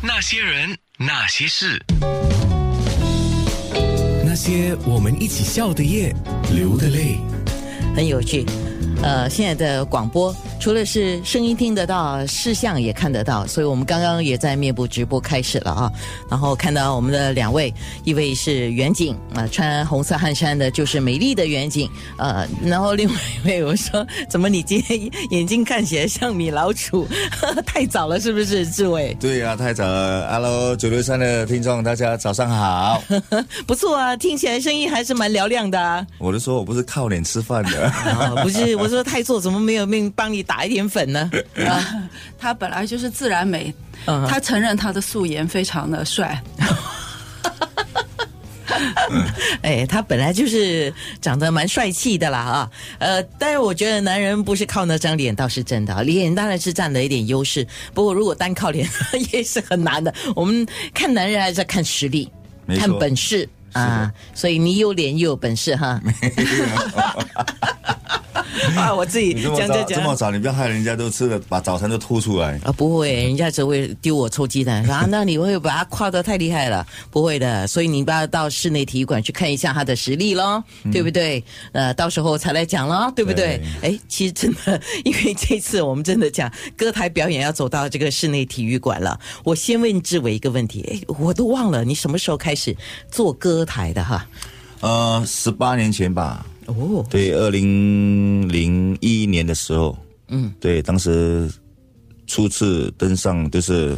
那些人，那些事，那些我们一起笑的夜，流的泪。很有趣。呃，现在的广播除了是声音听得到，视像也看得到，所以我们刚刚也在面部直播开始了啊。然后看到我们的两位，一位是远景啊、穿红色汗衫的，就是美丽的远景。呃，然后另外一位我说，怎么你今天眼睛看起来像米老鼠？太早了，是不是，志伟？对呀、太早了。Hello，九六三的听众，大家早上好。不错啊，听起来声音还是蛮嘹亮的啊。我就说我不是靠脸吃饭的。哦，不是，我说太做怎么没有命帮你打一点粉呢？啊，他本来就是自然美，嗯他承认他的素颜非常的帅。哎，他本来就是长得蛮帅气的啦啊，呃，但是我觉得男人不是靠那张脸倒是真的啊，脸当然是占了一点优势，不过如果单靠脸 也是很难的。我们看男人还是要看实力，看本事啊，所以你有脸又有本事哈。啊，我自己讲着讲这么早，你不要害人家都吃了，把早餐都吐出来。啊，不会，人家只会丢我臭鸡蛋，说啊，那你会把他夸得太厉害了，不会的，所以你不要到室内体育馆去看一下他的实力咯，对不对？呃，到时候才来讲咯，对不对？哎，其实真的，因为这次我们真的讲歌台表演要走到这个室内体育馆了，我先问志伟一个问题，哎，我都忘了你什么时候开始做歌台的哈？呃，十八年前吧，哦，对，二零零一年的时候，嗯，对，当时初次登上就是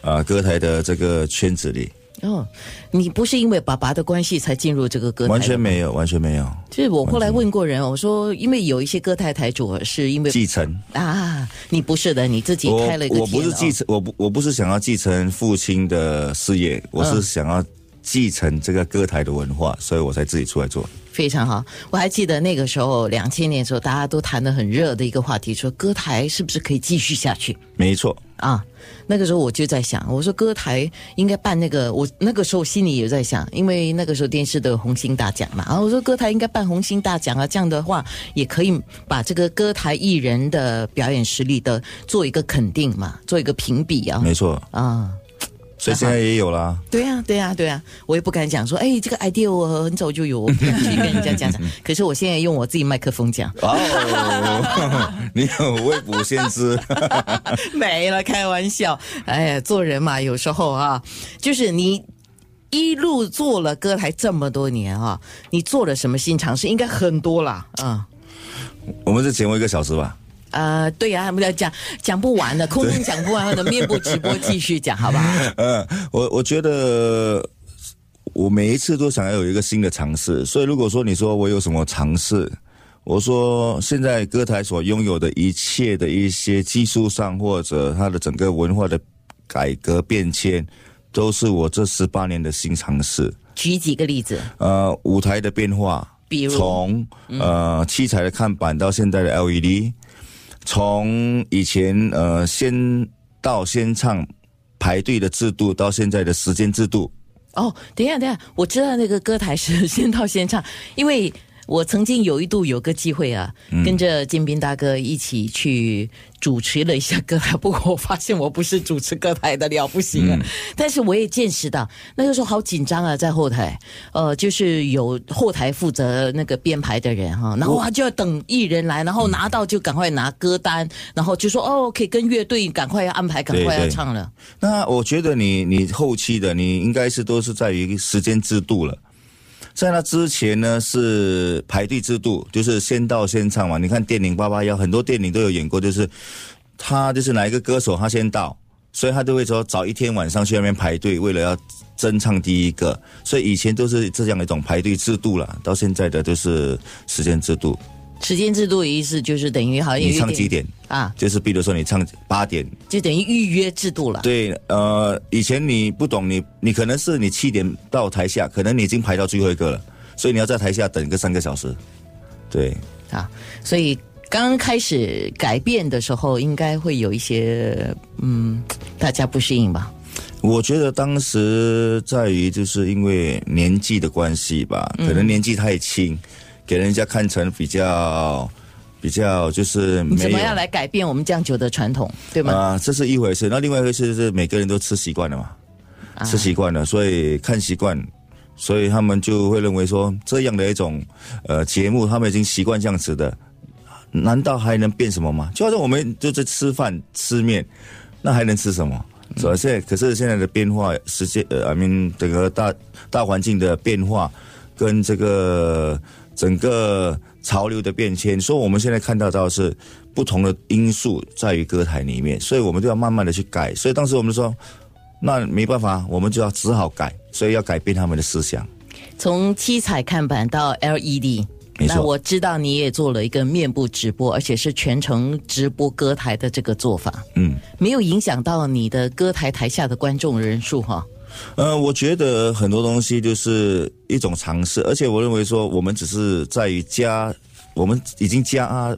呃歌台的这个圈子里，哦，你不是因为爸爸的关系才进入这个歌台？完全没有，完全没有。就是我后来问过人，我说因为有一些歌台台主是因为继承。啊，你不是的，你自己开了一个我不是继承，我不我不是想要继承父亲的事业，我是想要继承这个歌台的文化，所以我才自己出来做。非常好。我还记得那个时候，两千年的时候，大家都谈得很热的一个话题，说歌台是不是可以继续下去没错，啊？那个时候我就在想，我说歌台应该办那个，我那个时候心里也在想，因为那个时候电视都有红星大奖嘛，啊，我说歌台应该办红星大奖啊，这样的话也可以把这个歌台艺人的表演实力的做一个肯定嘛，做一个评比啊。没错，啊，所以现在也有啦。对呀、对呀、对呀、我也不敢讲说，哎，这个 idea 我很早就有，我不敢去跟人家讲讲。可是我现在用我自己麦克风讲，哦，你有未卜先知，没了，开玩笑。哎呀，做人嘛，有时候啊，就是你一路做了歌台这么多年啊，你做了什么新尝试？应该很多啦，啊、我们是节目一个小时吧？呃，对呀、我们要讲讲不完的，空中讲不完的，面部直播继续讲，好不好？嗯，我我觉得我每一次都想要有一个新的尝试，所以如果说你说我有什么尝试，我说现在歌台所拥有的一切的一些技术上或者它的整个文化的改革变迁，都是我这十八年的新尝试。举几个例子，呃，舞台的变化，比如从呃七彩的看板到现在的 LED，从以前呃先到先唱排队的制度到现在的时间制度，哦，等一下，等一下，我知道那个歌台是 先到先唱，因为我曾经有一度有个机会啊，跟着建斌大哥一起去主持了一下歌台，不过我发现我不是主持歌台的了不行啊，但是我也见识到那个时候好紧张啊，在后台，呃，就是有后台负责那个编排的人哈，然后他就要等艺人来，然后拿到就赶快拿歌单，然后就说哦，可以跟乐队赶快要安排，赶快要对对。唱了。那我觉得你你后期的你应该是都是在于时间制度了。在那之前呢是排队制度，就是先到先唱嘛。你看电影《八八幺》，很多电影都有演过，就是他就是哪一个歌手他先到，所以他就会说早一天晚上去那边排队，为了要争唱第一个。所以以前都是这样一种排队制度了，到现在的就是时间制度。时间制度的意思就是等于好像你唱几点？啊，就是比如说你唱八点，就等于预约制度了。对，呃，以前你不懂，你你可能是你七点到台下，可能你已经排到最后一个了，所以你要在台下等个三个小时。对，啊，所以刚开始改变的时候，应该会有一些嗯，大家不适应吧？我觉得当时在于就是因为年纪的关系吧，可能年纪太轻，给人家看成比较比较就是没有么样来改变我们酱酒的传统，对吗？啊、这是一回事。那另外一回事是每个人都吃习惯了嘛，啊吃习惯了，所以看习惯，所以他们就会认为说这样的一种呃节目，他们已经习惯这样子的，难道还能变什么吗？就好像我们就是吃饭吃面，那还能吃什么？是吧？现在可是现在的变化，世界呃，I mean 整个大大环境的变化，跟这个整个潮流的变迁，所以我们现在看到到是不同的因素在于歌台里面，所以我们就要慢慢的去改。所以当时我们说，那没办法，我们就要只好改，所以要改变他们的思想。从七彩看板到 LED。那我知道你也做了一个面部直播，而且是全程直播歌台的这个做法，嗯，没有影响到你的歌台台下的观众人数哈。呃，我觉得很多东西就是一种尝试，而且我认为说，我们只是在于加，我们已经加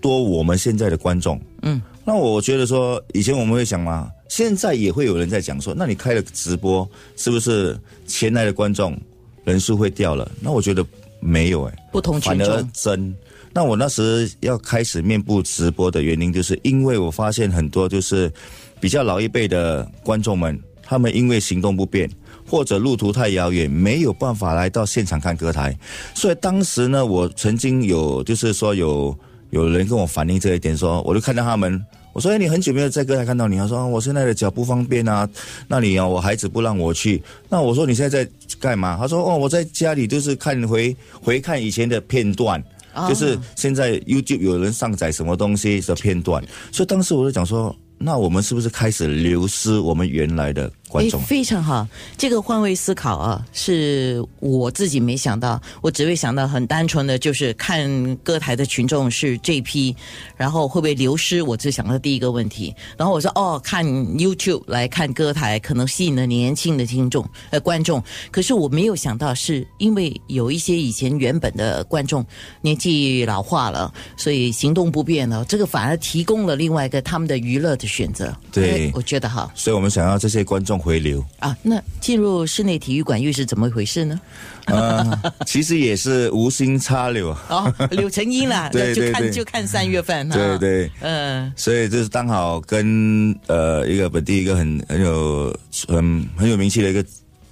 多我们现在的观众。嗯，那我觉得说，以前我们会想嘛，现在也会有人在讲说，那你开了直播，是不是前来的观众人数会掉了？那我觉得没有哎、不同群反而，增。那我那时要开始面部直播的原因，就是因为我发现很多就是比较老一辈的观众们，他们因为行动不便或者路途太遥远，没有办法来到现场看歌台，所以当时呢，我曾经有就是说有有人跟我反映这一点说我就看到他们。我说：“哎，你很久没有在歌台看到你。”他说：“啊我现在的脚不方便啊，那里啊，我孩子不让我去。”那我说：“你现在在干嘛？”他说：“哦，我在家里就是看回回看以前的片段。”哦就是现在 YouTube 有人上载什么东西的片段，所以当时我就讲说，那我们是不是开始流失我们原来的观众诶？非常好，这个换位思考啊，是我自己没想到，我只会想到很单纯的就是看歌台的群众是这批，然后会不会流失？我只想到第一个问题，然后我说哦，看 YouTube 来看歌台，可能吸引了年轻的听众呃观众，可是我没有想到是因为有一些以前原本的观众年纪老化了，所以行动不便了，这个反而提供了另外一个他们的娱乐的选择。对我觉得哈。所以我们想要这些观众回流，啊，那进入室内体育馆又是怎么回事呢？呃，其实也是无心插柳，哦，柳成荫啦，对就看对对就看三月份哈。对，对。嗯、所以就是刚好跟呃一个本地一个很很有很很有名气的一个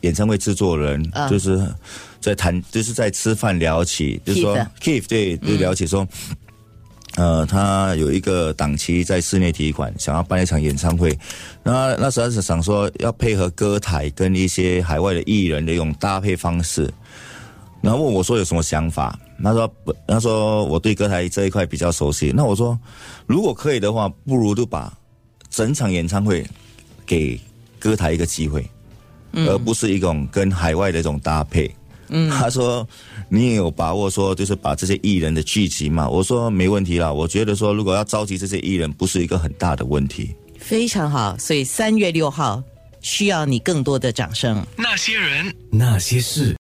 演唱会制作人，啊就是在谈，就是在吃饭聊起，就是说 Keith 对，就聊起说。呃，他有一个档期在室内体育馆，想要办一场演唱会。那那时候是想说要配合歌台跟一些海外的艺人的一种搭配方式，然后问我说有什么想法。他说不，他说我对歌台这一块比较熟悉。那我说，如果可以的话，不如就把整场演唱会给歌台一个机会，而不是一种跟海外的一种搭配。嗯，他说你也有把握说，就是把这些艺人的聚集嘛。我说没问题啦，我觉得说如果要召集这些艺人，不是一个很大的问题。非常好。所以三月六号需要你更多的掌声。那些人。那些事。